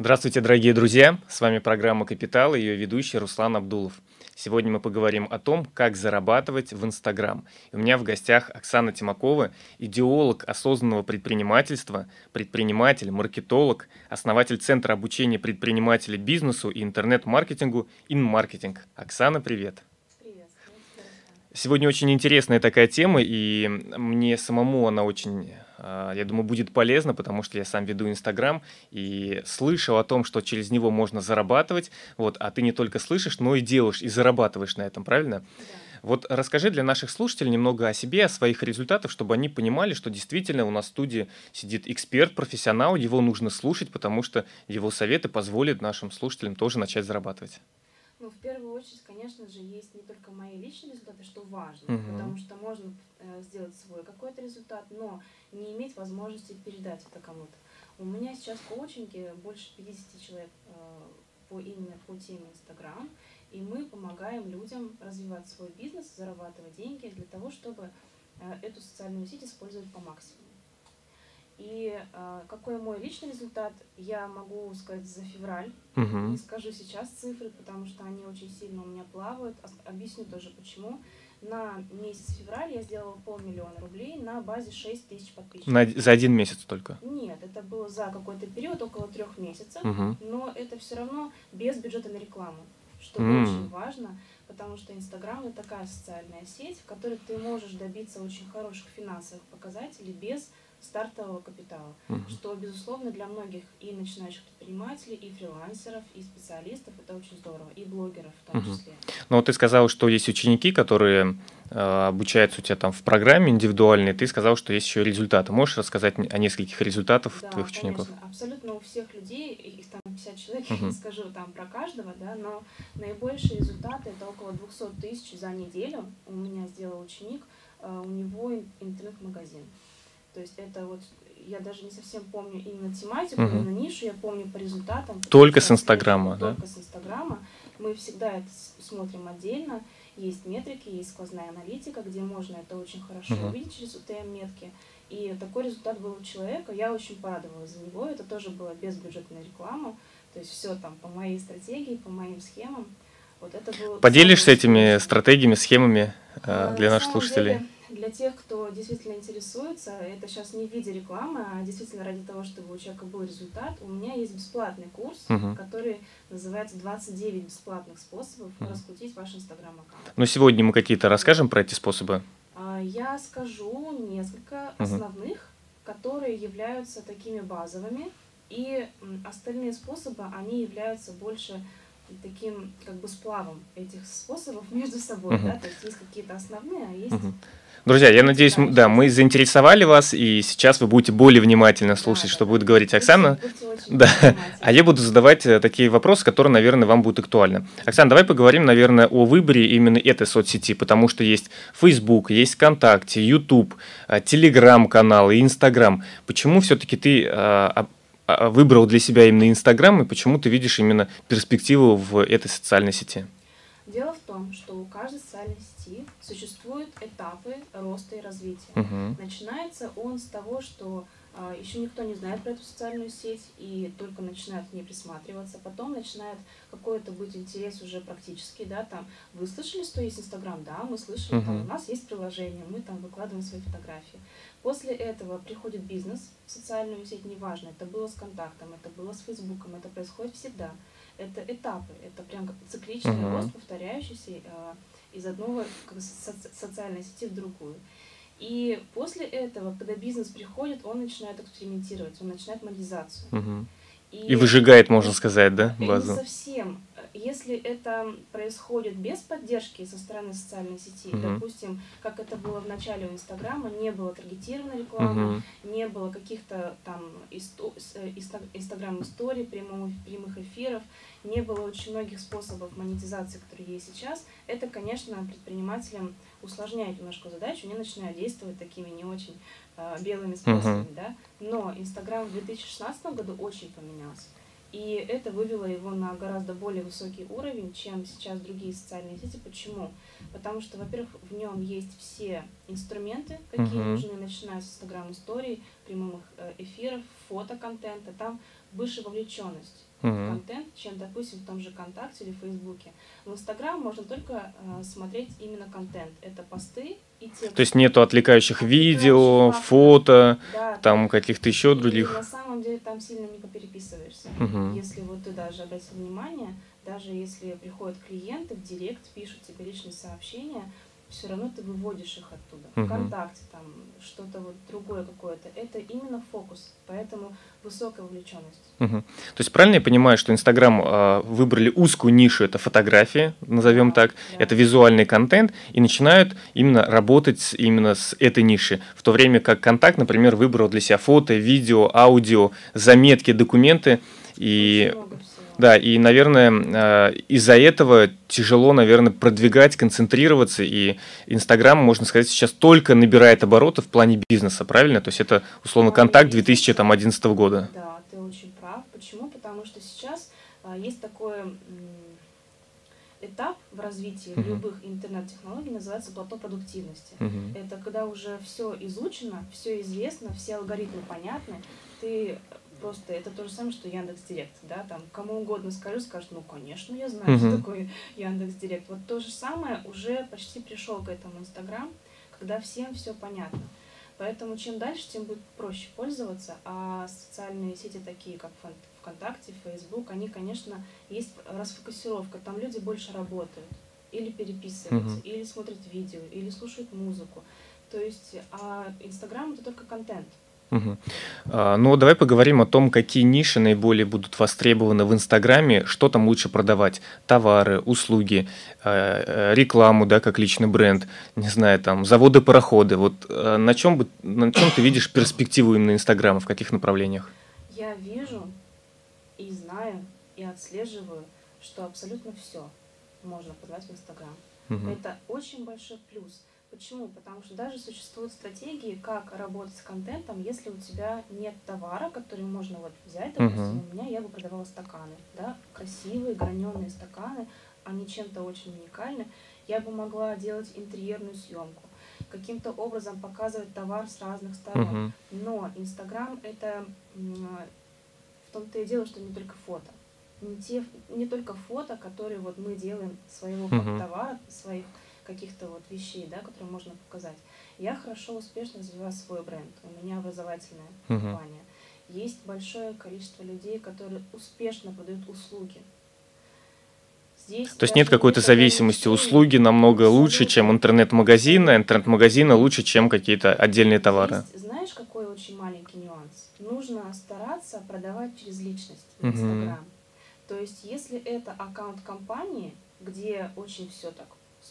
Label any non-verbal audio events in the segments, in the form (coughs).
Здравствуйте, дорогие друзья! С вами программа «Капитал» и ее ведущий Руслан Абдулов. Сегодня мы поговорим о том, как зарабатывать в Инстаграм. У меня в гостях Оксана Тимакова, идеолог осознанного предпринимательства, предприниматель, маркетолог, основатель Центра обучения предпринимателей бизнесу и интернет-маркетингу «Инмаркетинг». Оксана, привет! Сегодня очень интересная такая тема, и мне самому она очень, а, я думаю, будет полезна, потому что я сам веду Инстаграм и слышал о том, что через него можно зарабатывать, вот, а ты не только слышишь, но и делаешь, и зарабатываешь на этом, правильно? Да. Вот расскажи для наших слушателей немного о себе, о своих результатах, чтобы они понимали, что действительно у нас в студии сидит эксперт, профессионал, его нужно слушать, потому что его советы позволят нашим слушателям тоже начать зарабатывать. Ну, в первую очередь, конечно же, есть не только мои личные результаты, что важно, угу. потому что можно э, сделать свой какой-то результат, но не иметь возможности передать это кому-то. У меня сейчас в коучинге больше 50 человек э, по именно по теме Инстаграм, и мы помогаем людям развивать свой бизнес, зарабатывать деньги для того, чтобы э, эту социальную сеть использовать по максимуму. И э, какой мой личный результат, я могу сказать за февраль. Угу. Не скажу сейчас цифры, потому что они очень сильно у меня плавают. Объясню тоже почему. На месяц февраль я сделала полмиллиона рублей на базе 6 тысяч подписчиков. На, за один месяц только? Нет, это было за какой-то период, около трех месяцев. Угу. Но это все равно без бюджета на рекламу, что mm. очень важно, потому что Инстаграм это такая социальная сеть, в которой ты можешь добиться очень хороших финансовых показателей без стартового капитала, угу. что, безусловно, для многих и начинающих предпринимателей, и фрилансеров, и специалистов это очень здорово, и блогеров в том угу. числе. Ну вот ты сказал, что есть ученики, которые э, обучаются у тебя там в программе индивидуальной, ты сказал, что есть еще результаты. Можешь рассказать о нескольких результатах да, твоих учеников? Конечно. Абсолютно у всех людей, их там 50 человек, угу. я не скажу там про каждого, да, но наибольшие результаты это около 200 тысяч за неделю. У меня сделал ученик, э, у него интернет-магазин. То есть это вот я даже не совсем помню именно тематику, угу. именно нишу, я помню по результатам. Только с Инстаграма, да? Только с Инстаграма. Мы всегда это смотрим отдельно. Есть метрики, есть сквозная аналитика, где можно это очень хорошо угу. увидеть через UTM-метки. И такой результат был у человека. Я очень порадовалась за него. Это тоже было без бюджетной рекламы. То есть все там по моей стратегии, по моим схемам. Вот это было Поделишься этими стратегиями, схемами э, для наших слушателей? Деле, для тех, кто действительно интересуется, это сейчас не в виде рекламы, а действительно ради того, чтобы у человека был результат, у меня есть бесплатный курс, uh-huh. который называется «29 бесплатных способов uh-huh. раскрутить ваш инстаграм-аккаунт». Ну, сегодня мы какие-то расскажем про эти способы? А, я скажу несколько uh-huh. основных, которые являются такими базовыми, и остальные способы, они являются больше таким как бы сплавом этих способов (laughs) между собой, uh-huh. да, то есть есть какие-то основные, а есть uh-huh. Друзья, я надеюсь, да, да, мы заинтересовали вас, и сейчас вы будете более внимательно слушать, да, что да, будет говорить Оксана. Да. А я буду задавать э, такие вопросы, которые, наверное, вам будут актуальны. Оксана, давай поговорим, наверное, о выборе именно этой соцсети, потому что есть Facebook, есть ВКонтакте, YouTube, Telegram-канал и Instagram. Почему все-таки ты а, выбрал для себя именно Инстаграм, и почему ты видишь именно перспективу в этой социальной сети? Дело в том, что у каждой социальной сети существуют этапы роста и развития. Uh-huh. Начинается он с того, что а, еще никто не знает про эту социальную сеть и только начинают к ней присматриваться. Потом начинает какой-то быть интерес уже практически, да, там, вы слышали, что есть Инстаграм? Да, мы слышали, uh-huh. там, у нас есть приложение, мы там выкладываем свои фотографии. После этого приходит бизнес в социальную сеть, неважно, это было с контактом, это было с Фейсбуком, это происходит всегда это этапы, это прям как цикличный uh-huh. рост, повторяющийся э, из одного как, со- социальной сети в другую. И после этого, когда бизнес приходит, он начинает экспериментировать, он начинает монетизацию. Uh-huh. И, и выжигает, можно сказать, да, базу? Не совсем. Если это происходит без поддержки со стороны социальной сети, uh-huh. допустим, как это было в начале у Инстаграма, не было таргетированной рекламы, uh-huh. не было каких-то там э, Инстаграм-историй, прямых эфиров, не было очень многих способов монетизации, которые есть сейчас, это, конечно, предпринимателям усложняет немножко задачу, они начинают действовать такими не очень э, белыми способами, uh-huh. да. Но Инстаграм в 2016 году очень поменялся. И это вывело его на гораздо более высокий уровень, чем сейчас другие социальные сети. Почему? Потому что, во-первых, в нем есть все инструменты, какие uh-huh. нужны, начиная с Инстаграм историй, прямых э, эфиров, фотоконтента. Там выше вовлеченность uh-huh. контент, чем, допустим, в том же ВКонтакте или Фейсбуке. В Инстаграм можно только э, смотреть именно контент. Это посты. То есть нету отвлекающих, видео, фото, да, там каких-то еще других. На самом деле там сильно не попереписываешься. Uh-huh. Если вот ты даже обратил внимание, даже если приходят клиенты в директ, пишут тебе личные сообщения, все равно ты выводишь их оттуда. Угу. Вконтакте, там что-то вот другое какое-то. Это именно фокус, поэтому высокая вовлеченность. Угу. То есть правильно я понимаю, что Инстаграм э, выбрали узкую нишу, это фотографии, назовем да, так, да. это визуальный контент, и начинают именно работать именно с этой ниши, в то время как Контакт, например, выбрал для себя фото, видео, аудио, заметки, документы, и Очень много да, и, наверное, э, из-за этого тяжело, наверное, продвигать, концентрироваться, и Инстаграм, можно сказать, сейчас только набирает обороты в плане бизнеса, правильно? То есть это, условно, контакт 2011 года. Да, ты очень прав. Почему? Потому что сейчас а, есть такой этап в развитии uh-huh. любых интернет-технологий, называется плато продуктивности. Uh-huh. Это когда уже все изучено, все известно, все алгоритмы понятны, ты просто это то же самое, что Яндекс Директ, да, там кому угодно скажу, скажут, ну, конечно, я знаю, uh-huh. что такое Яндекс Директ. Вот то же самое уже почти пришел к этому Инстаграм, когда всем все понятно. Поэтому чем дальше, тем будет проще пользоваться, а социальные сети такие, как ВКонтакте, Фейсбук, они, конечно, есть расфокусировка, там люди больше работают, или переписываются, uh-huh. или смотрят видео, или слушают музыку. То есть, а Инстаграм это только контент. Угу. Ну, давай поговорим о том, какие ниши наиболее будут востребованы в Инстаграме, что там лучше продавать, товары, услуги, а, э, рекламу, да, как личный бренд, не знаю, там, заводы, пароходы. Вот а, на чем, бы, на чем ты видишь перспективу именно Инстаграма, в каких направлениях? Я вижу и знаю, и отслеживаю, что абсолютно все можно продавать в Инстаграм. Угу. Это очень большой плюс. Почему? Потому что даже существуют стратегии, как работать с контентом, если у тебя нет товара, который можно вот взять. Допустим, uh-huh. у меня я бы продавала стаканы, да, красивые граненые стаканы, они чем-то очень уникальны. Я бы могла делать интерьерную съемку, каким-то образом показывать товар с разных сторон. Uh-huh. Но Инстаграм это в том-то и дело, что не только фото. Не, те, не только фото, которые вот мы делаем своего uh-huh. товара, своих каких-то вот вещей, да, которые можно показать. Я хорошо, успешно развиваю свой бренд. У меня образовательная uh-huh. компания. Есть большое количество людей, которые успешно продают услуги. Здесь То есть нет какой-то зависимости. Услуги намного лучше, чем интернет-магазин, а интернет-магазины лучше, чем какие-то отдельные товары. Здесь, знаешь, какой очень маленький нюанс? Нужно стараться продавать через личность в Инстаграм. Uh-huh. То есть, если это аккаунт компании, где очень все так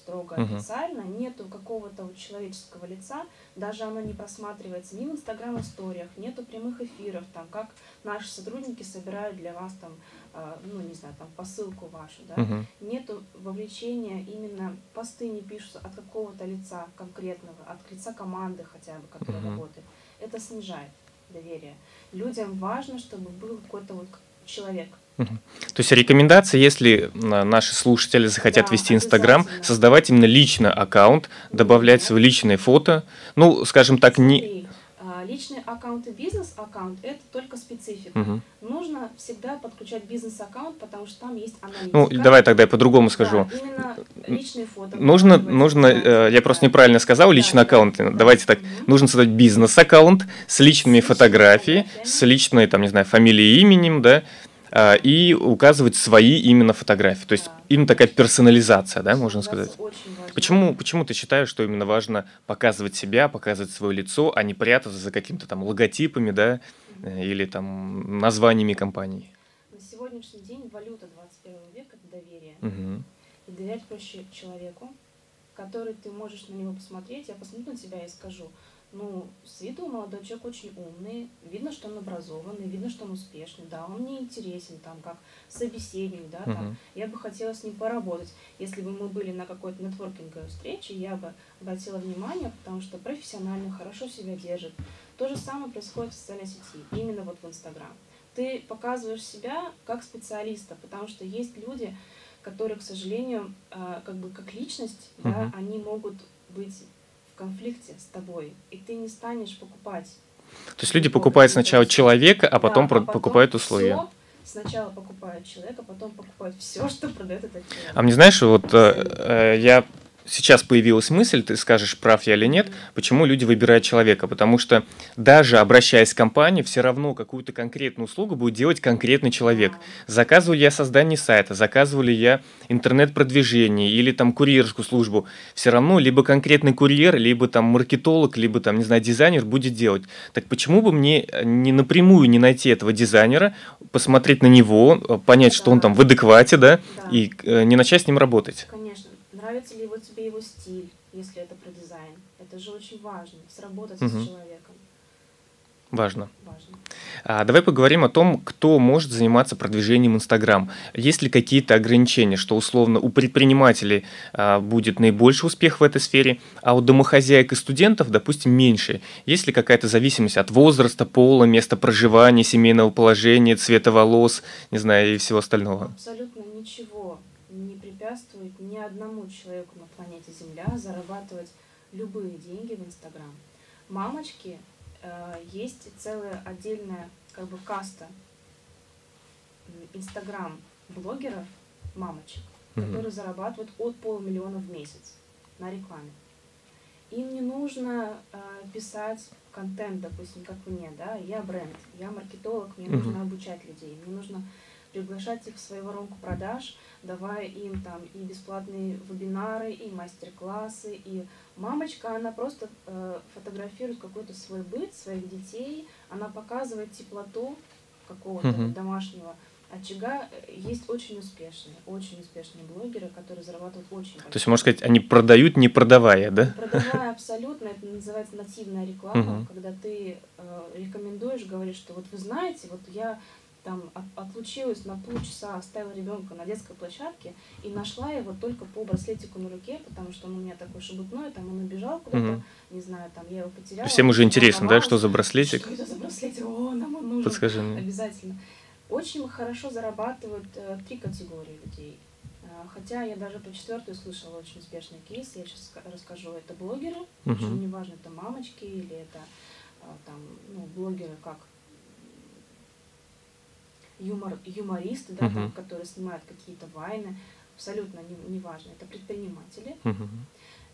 строго uh-huh. официально, нету какого-то вот человеческого лица, даже оно не просматривается ни в Инстаграм историях, нету прямых эфиров, там, как наши сотрудники собирают для вас там, э, ну, не знаю, там, посылку вашу, да, uh-huh. нету вовлечения, именно посты не пишутся от какого-то лица конкретного, от лица команды хотя бы, которая uh-huh. работает. Это снижает доверие. Людям важно, чтобы был какой-то вот человек, то есть рекомендация, если а, наши слушатели захотят да, вести Инстаграм, создавать именно лично аккаунт, добавлять свои личные фото, ну, скажем так, не... Личный аккаунт и бизнес-аккаунт – это только специфика. Угу. Нужно всегда подключать бизнес-аккаунт, потому что там есть аналитика. Ну, давай тогда я по-другому скажу. Да, именно личные фото. Нужно, нужно э, я просто неправильно сказал, личный да, аккаунт. Да, Давайте так, угу. нужно создать бизнес-аккаунт с личными с фотографиями, с личной, там, не знаю, фамилией, именем, да, и указывать свои именно фотографии. То есть да. именно такая персонализация, да, можно сказать. Почему, почему ты считаешь, что именно важно показывать себя, показывать свое лицо, а не прятаться за какими-то там логотипами, да, mm или там названиями компаний? На сегодняшний день валюта 21 века – это доверие. Угу. И доверять проще человеку, который ты можешь на него посмотреть, я посмотрю на тебя и скажу – ну, с виду молодой человек очень умный, видно, что он образованный, видно, что он успешный, да, он мне интересен, там, как собеседник, да, там, uh-huh. я бы хотела с ним поработать. Если бы мы были на какой-то нетворкинговой встрече, я бы обратила внимание, потому что профессионально, хорошо себя держит. То же самое происходит в социальной сети, именно вот в Инстаграм. Ты показываешь себя как специалиста, потому что есть люди, которые, к сожалению, а, как бы как личность, uh-huh. да, они могут быть конфликте с тобой, и ты не станешь покупать То есть люди покупают сначала человека, а потом, да, а потом покупают услуги. Все, сначала покупают человека, потом покупают все, (laughs) что продает этот человек. А мне знаешь, вот э, э, я сейчас появилась мысль, ты скажешь, прав я или нет, почему люди выбирают человека. Потому что даже обращаясь к компании, все равно какую-то конкретную услугу будет делать конкретный человек. Заказывал ли я создание сайта, заказывал ли я интернет-продвижение или там курьерскую службу, все равно либо конкретный курьер, либо там маркетолог, либо там, не знаю, дизайнер будет делать. Так почему бы мне не напрямую не найти этого дизайнера, посмотреть на него, понять, что он там в адеквате, да, Да. и э, не начать с ним работать? Конечно. Нравится ли вот тебе его стиль, если это про дизайн? Это же очень важно, сработать Мгм. с человеком. Важно. Важно. А, давай поговорим о том, кто может заниматься продвижением Инстаграм. Есть ли какие-то ограничения, что условно у предпринимателей а, будет наибольший успех в этой сфере, а у домохозяек и студентов, допустим, меньше? Есть ли какая-то зависимость от возраста, пола, места проживания, семейного положения, цвета волос, не знаю, и всего остального? Абсолютно ничего препятствует ни одному человеку на планете Земля зарабатывать любые деньги в Инстаграм. Мамочки, э, есть целая отдельная как бы каста Инстаграм-блогеров, мамочек, Мгм. которые зарабатывают от полумиллиона в месяц на рекламе. Им не нужно э, писать контент, допустим, как мне, да, я бренд, я маркетолог, мне Мгм. нужно обучать людей, мне нужно приглашать их в свою воронку продаж, давая им там и бесплатные вебинары, и мастер-классы, и мамочка, она просто э, фотографирует какой-то свой быт, своих детей, она показывает теплоту какого-то вот домашнего очага. Есть очень успешные, очень успешные блогеры, которые зарабатывают очень То есть, можно сказать, они продают, не продавая, да? Продавая абсолютно, это называется нативная реклама, когда ты э, рекомендуешь, говоришь, что вот вы знаете, вот я там от- отлучилась на полчаса, оставила ребенка на детской площадке и нашла его только по браслетику на руке, потому что он у меня такой шебутной, там он убежал куда-то, Мгм. не знаю, там я его потеряла. Всем уже интересно, да, что за браслетик? Что это за браслетик? О, нам он нужен. Подскажи мне. Обязательно. Очень хорошо зарабатывают э, три категории людей. Э, Хотя я даже про четвертую слышала очень успешный кейс, я сейчас расскажу. Это блогеры, причем Мгм. неважно, это мамочки или это э, там, ну, блогеры как юмор, юмористы, да, там, Мгм. которые снимают какие-то вайны, абсолютно не, неважно. Это предприниматели, Мгм.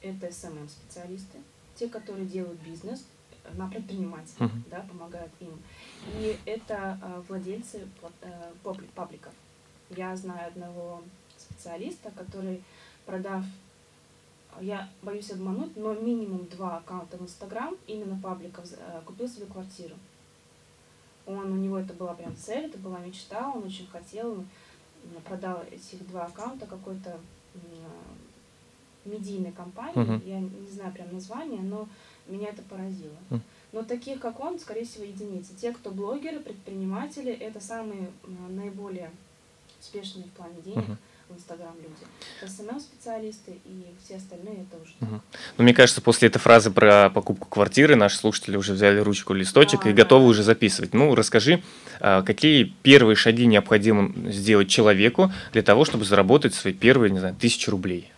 это СММ-специалисты, те, которые делают бизнес э, на предпринимателей, Мгм. да, помогают им. И это э, владельцы э, пабли- пабликов. Я знаю одного специалиста, который, продав, я боюсь обмануть, но минимум два аккаунта в Инстаграм, именно пабликов, э, купил себе квартиру. Он, у него это была прям цель, это была мечта, он очень хотел, он м, продал этих два аккаунта какой-то медийной компании, Мгм. я не знаю прям название, но меня это поразило. Мгм. Но таких, как он, скорее всего, единицы. Те, кто блогеры, предприниматели, это самые наиболее успешные в плане денег Мгм. В Инстаграм люди. СММ-специалисты и все остальные это уже так. Ну, мне кажется, после этой фразы про покупку квартиры наши слушатели уже взяли ручку, листочек Да, и да. готовы уже записывать. Ну, расскажи, а, какие первые шаги необходимо сделать человеку для того, чтобы заработать свои первые, не знаю, тысячи рублей?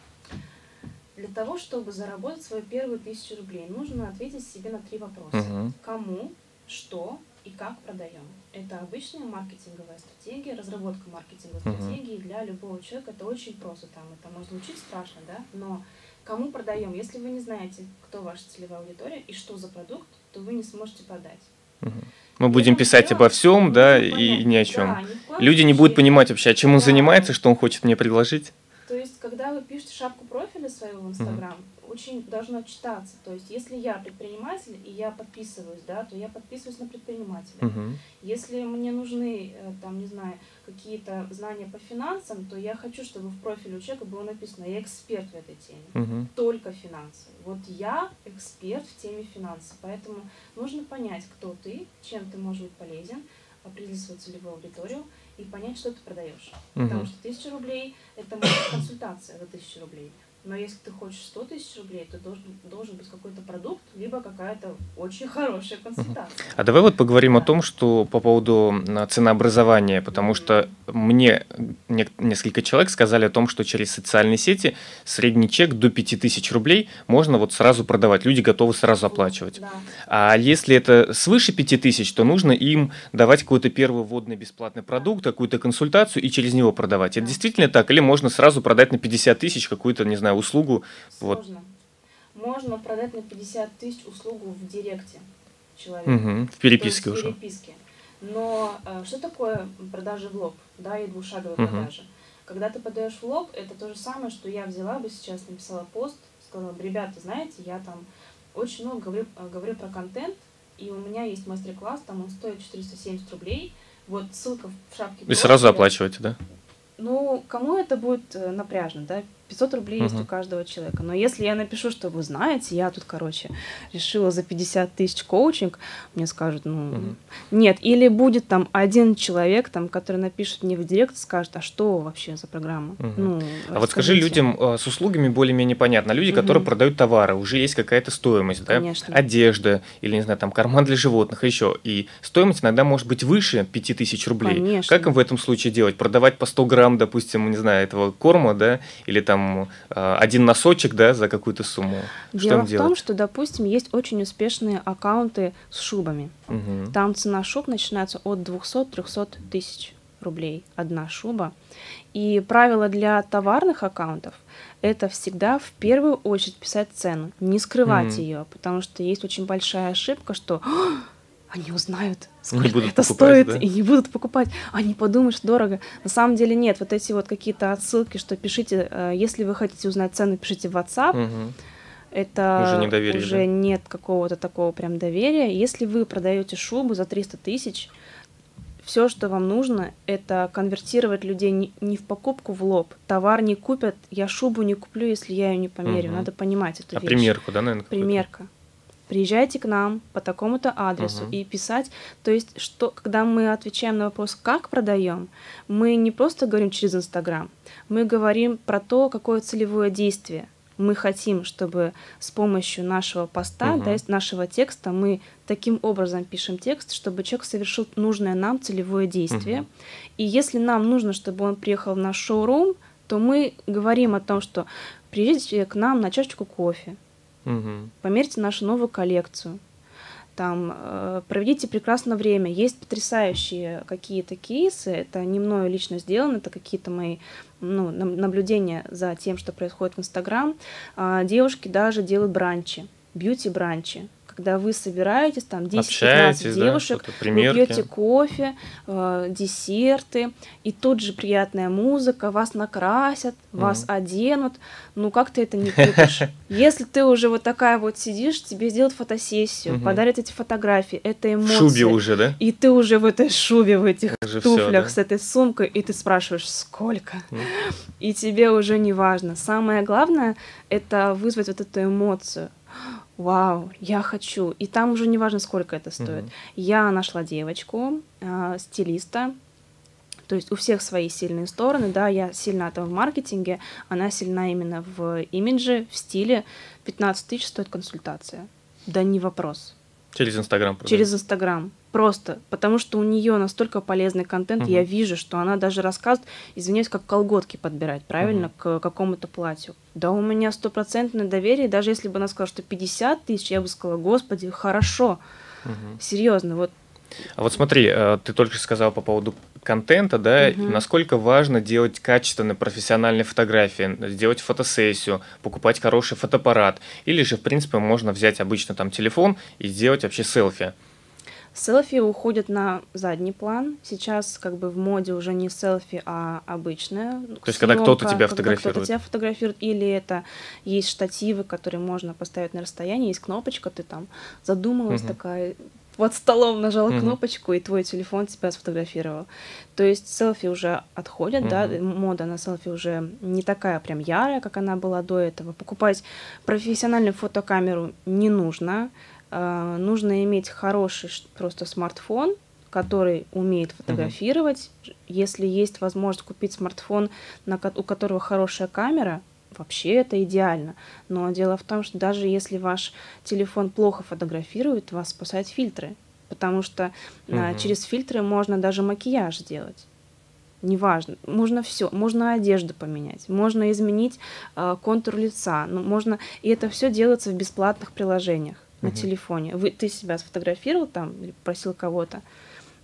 Для того, чтобы заработать свою первую тысячу рублей, нужно ответить себе на три вопроса. Мгм. Кому, что и как продаем. Это обычная маркетинговая стратегия, разработка маркетинговой Мгм. стратегии для любого человека. Это очень просто. Там это может звучить страшно, да? Но кому продаем? Если вы не знаете, кто ваша целевая аудитория и что за продукт, то вы не сможете продать. Мгм. Мы будем писать обо всем, да, и понять- ни о чем. Да, Люди не будут понимать вообще, чем он Да. занимается, что он хочет мне предложить. То есть, когда вы пишете шапку профиля своего в Инстаграм, очень должно читаться. То есть, если я предприниматель и я подписываюсь, да, то я подписываюсь на предпринимателя. Мгм. Если мне нужны, э, там, не знаю, какие-то знания по финансам, то я хочу, чтобы в профиле у человека было написано «Я эксперт в этой теме». Мгм. Только финансы. Вот я эксперт в теме финансов. Поэтому нужно понять, кто ты, чем ты можешь быть полезен, определить свою целевую аудиторию и понять, что ты продаешь. Потому Мгм. что тысяча рублей это может консультация за тысячу рублей. Но если ты хочешь 100 тысяч рублей, то должен, должен быть какой-то продукт, либо какая-то очень хорошая консультация. А давай вот поговорим да. о том, что по поводу ценообразования, потому что мне несколько человек сказали о том, что через социальные сети средний чек до 5000 рублей можно вот сразу продавать, люди готовы сразу оплачивать. Да. А если это свыше 5000, то нужно им давать какой-то первый вводный бесплатный продукт, какую-то консультацию и через него продавать. Это действительно так? Или можно сразу продать на 50 тысяч какую-то, не знаю, услугу. Сложно. Вот. Можно продать на 50 тысяч услугу в директе человека. Угу, в переписке уже. В переписке. Но э, что такое продажи в лоб, да, и двушаговые угу. продажи? Когда ты подаешь в лоб, это то же самое, что я взяла бы сейчас, написала пост, сказала бы, ребята, знаете, я там очень много говорю, э, говорю про контент, и у меня есть мастер-класс, там он стоит 470 рублей, вот ссылка в шапке. И сразу оплачиваете, да? Ну, кому это будет э, напряжно, да? 500 рублей uh-huh. есть у каждого человека. Но если я напишу, что вы знаете, я тут, короче, решила за 50 тысяч коучинг, мне скажут, ну, uh-huh. нет. Или будет там один человек, там, который напишет мне в директ, скажет, а что вообще за программа? Uh-huh. Ну, а вот скажи людям э, с услугами более-менее понятно. Люди, uh-huh. которые продают товары, уже есть какая-то стоимость, да? Конечно. Одежда или, не знаю, там, карман для животных, еще. И стоимость иногда может быть выше 5000 рублей. Конечно. Как им в этом случае делать? Продавать по 100 грамм, допустим, не знаю, этого корма, да, или там там э, один носочек, да, за какую-то сумму. Дело что в том, что, допустим, есть очень успешные аккаунты с шубами. Угу. Там цена шуб начинается от 200-300 тысяч рублей одна шуба. И правило для товарных аккаунтов это всегда в первую очередь писать цену, не скрывать mm ее, потому что есть очень большая ошибка, что они узнают, сколько будут это стоит, да? и не будут покупать. Они подумают, что дорого. На самом деле нет. Вот эти вот какие-то отсылки, что пишите, э, если вы хотите узнать цену, пишите в WhatsApp. Угу. Это уже, не доверие, уже да? нет какого-то такого прям доверия. Если вы продаете шубу за 300 тысяч, все, что вам нужно, это конвертировать людей не, не в покупку в лоб. Товар не купят, я шубу не куплю, если я ее не померю. Угу. Надо понимать эту а вещь. примерку, да, наверное? Примерка приезжайте к нам по такому-то адресу uh-huh. и писать. То есть, что, когда мы отвечаем на вопрос, как продаем, мы не просто говорим через Инстаграм, мы говорим про то, какое целевое действие. Мы хотим, чтобы с помощью нашего поста, uh-huh. да, нашего текста, мы таким образом пишем текст, чтобы человек совершил нужное нам целевое действие. Uh-huh. И если нам нужно, чтобы он приехал в наш шоурум, то мы говорим о том, что приезжайте к нам на чашечку кофе, Угу. Померьте нашу новую коллекцию. Там э, проведите прекрасное время. Есть потрясающие какие-то кейсы. Это не мною лично сделано, это какие-то мои ну, наблюдения за тем, что происходит в Инстаграм. Э, девушки даже делают бранчи, бьюти-бранчи когда вы собираетесь, там 10-15 девушек, да, вы пьете кофе, э, десерты, и тут же приятная музыка, вас накрасят, mm вас оденут. Ну как ты это не купишь? (laughs) Если ты уже вот такая вот сидишь, тебе сделают фотосессию, подарят эти фотографии, это эмоции. В шубе уже, да? И ты уже в этой шубе, в этих уже туфлях, да? с этой сумкой, и ты спрашиваешь, сколько? mm И тебе уже не важно. Самое главное — это вызвать вот эту эмоцию вау, я хочу. И там уже не важно, сколько это стоит. Mm-hmm. Я нашла девочку, э, стилиста. То есть у всех свои сильные стороны, да, я сильна там в маркетинге, она сильна именно в имидже, в стиле. 15 тысяч стоит консультация. Да не вопрос. Через Инстаграм. Через Инстаграм. Просто. Потому что у нее настолько полезный контент, угу. я вижу, что она даже рассказывает, извиняюсь, как колготки подбирать, правильно, угу. к какому-то платью. Да у меня стопроцентное доверие, даже если бы она сказала, что 50 тысяч, я бы сказала, господи, хорошо. Угу. Серьезно, вот а вот смотри, э, ты только сказал по поводу контента, да, угу. насколько важно делать качественные профессиональные фотографии, сделать фотосессию, покупать хороший фотоаппарат, или же, в принципе, можно взять обычно там телефон и сделать вообще селфи. Селфи уходят на задний план. Сейчас как бы в моде уже не селфи, а обычное. То есть, когда кто-то тебя фотографирует. Когда кто-то тебя фотографирует, или это есть штативы, которые можно поставить на расстоянии, есть кнопочка, ты там задумалась угу. такая, под столом нажала mm-hmm. кнопочку, и твой телефон тебя сфотографировал. То есть селфи уже отходят, mm-hmm. да, мода на селфи уже не такая прям ярая, как она была до этого. Покупать профессиональную фотокамеру не нужно. Uh, нужно иметь хороший просто смартфон, который умеет фотографировать. Угу. Если есть возможность купить смартфон, на, у которого хорошая камера, вообще это идеально. Но дело в том, что даже если ваш телефон плохо фотографирует, вас спасают фильтры. Потому что угу. а, через фильтры можно даже макияж сделать неважно, можно все, можно одежду поменять, можно изменить э, контур лица, ну, можно, и это все делается в бесплатных приложениях на угу. телефоне. Вы, ты себя сфотографировал там или просил кого-то,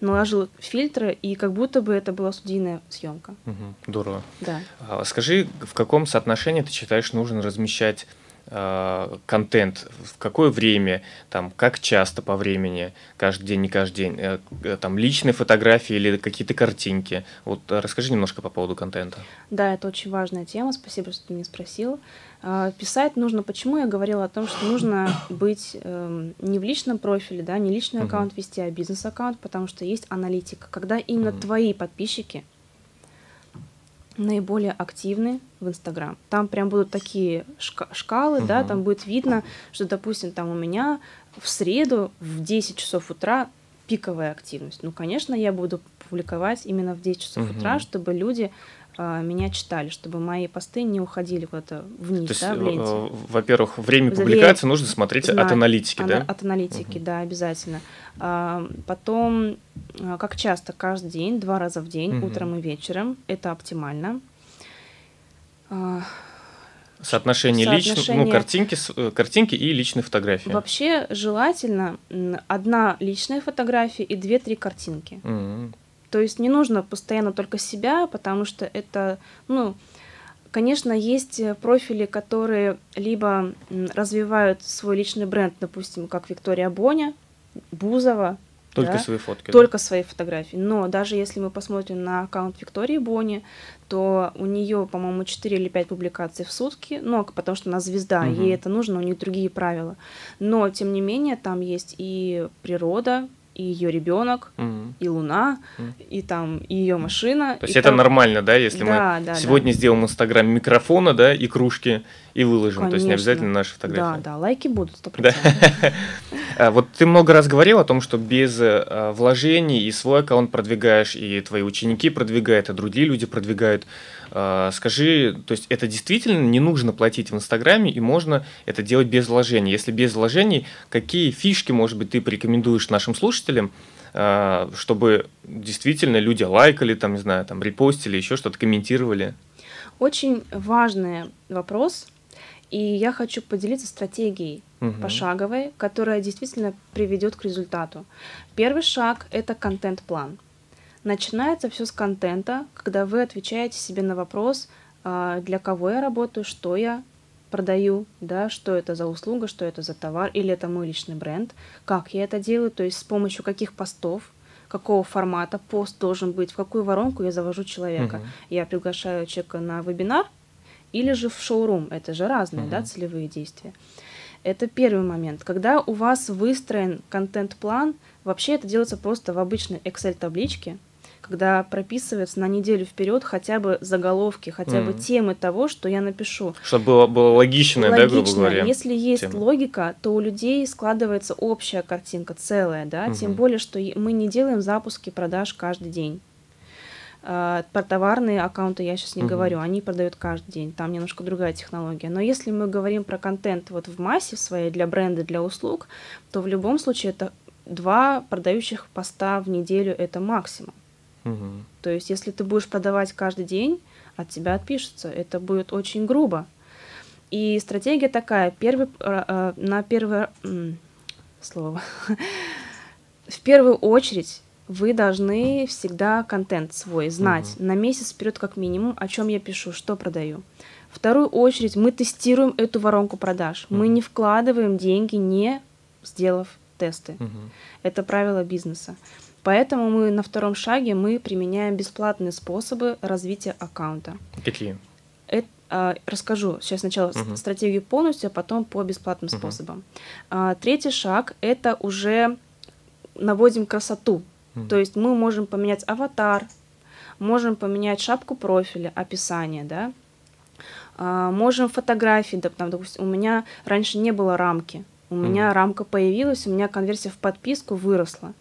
наложил фильтры, и как будто бы это была студийная съемка. Угу, здорово. Да. А, скажи, в каком соотношении ты считаешь нужно размещать контент, в какое время, там, как часто по времени, каждый день, не каждый день, э, э там, личные фотографии или какие-то картинки. Вот э, расскажи немножко по поводу контента. Да, это очень важная тема, спасибо, что ты меня спросил. Э, писать нужно, почему я говорила о том, что нужно быть э, не в личном профиле, да, не личный аккаунт вести, а бизнес-аккаунт, потому что есть аналитика, когда именно твои подписчики наиболее активны в Инстаграм. Там прям будут такие шкалы, uh да, там будет видно, что, допустим, там у меня в среду в 10 часов утра пиковая активность. Ну, конечно, я буду публиковать именно в 10 часов uh утра, чтобы люди меня читали, чтобы мои посты не уходили куда-то вниз, То есть, да, в ленте. Э, во-первых, время публикации нужно смотреть знать, от аналитики, да? От аналитики, угу. да, обязательно. А, потом, а, как часто, каждый день, два раза в день, угу. утром и вечером, это оптимально. Соотношение, Соотношение... личных, ну, картинки, э, картинки и личные фотографии. Вообще желательно одна личная фотография и две-три картинки. Угу. То есть не нужно постоянно только себя, потому что это, ну, конечно, есть профили, которые либо развивают свой личный бренд, допустим, как Виктория Боня, Бузова, только да? свои фотки. Только да? свои фотографии. Но даже если мы посмотрим на аккаунт Виктории Бони, то у нее, по-моему, 4 или 5 публикаций в сутки, ну, потому что она звезда, угу. ей это нужно, у нее другие правила. Но, тем не менее, там есть и природа, и ее ребенок, угу. и Луна, угу. и там и ее машина. То есть это там... нормально, да, если да, мы да, сегодня да. сделаем Инстаграм микрофона, да, и кружки, и выложим. Конечно. То есть не обязательно наши фотографии. Да, да, лайки будут, сто процентов. (laughs) А, вот ты много раз говорил о том, что без э, вложений и свой аккаунт продвигаешь, и твои ученики продвигают, и другие люди продвигают. А, скажи, то есть это действительно не нужно платить в Инстаграме, и можно это делать без вложений. Если без вложений, какие фишки, может быть, ты порекомендуешь нашим слушателям, а, чтобы действительно люди лайкали, там, не знаю, там, репостили, еще что-то комментировали? Очень важный вопрос, и я хочу поделиться стратегией угу. пошаговой, которая действительно приведет к результату. Первый шаг – это контент-план – Начинается все с контента, когда вы отвечаете себе на вопрос, а, для кого я работаю, что я продаю, да, что это за услуга, что это за товар, или это мой личный бренд, как я это делаю, то есть с помощью каких постов, какого формата пост должен быть, в какую воронку я завожу человека. Uh-huh. Я приглашаю человека на вебинар или же в шоурум, это же разные, uh-huh. да, целевые действия. Это первый момент. Когда у вас выстроен контент-план, вообще это делается просто в обычной Excel-табличке, когда прописывается на неделю вперед хотя бы заголовки, хотя mm. бы темы того, что я напишу. Чтобы было, было логичное, Логично. да, грубо говоря. Если есть тема. логика, то у людей складывается общая картинка, целая, да, mm-hmm. тем более, что мы не делаем запуски продаж каждый день. Uh, про товарные аккаунты я сейчас не uh-huh. говорю, они продают каждый день, там немножко другая технология. Но если мы говорим про контент вот в массе своей для бренда, для услуг, то в любом случае это два продающих поста в неделю это максимум. Угу. То есть, если ты будешь продавать каждый день, от тебя отпишутся. Это будет очень грубо. И стратегия такая: первый, э, э, на первое слово. (laughs) В первую очередь вы должны всегда контент свой знать угу. на месяц вперед как минимум, о чем я пишу, что продаю. Вторую очередь мы тестируем эту воронку продаж. Угу. Мы не вкладываем деньги, не сделав тесты. Угу. Это правило бизнеса. Поэтому мы на втором шаге мы применяем бесплатные способы развития аккаунта. Какие? Это, а, расскажу сейчас сначала угу. стратегию полностью, а потом по бесплатным угу. способам. А, третий шаг это уже наводим красоту. Угу. То есть мы можем поменять аватар, можем поменять шапку профиля, описание, да. А, можем фотографии, да, там, допустим, у меня раньше не было рамки, у угу. меня рамка появилась, у меня конверсия в подписку выросла.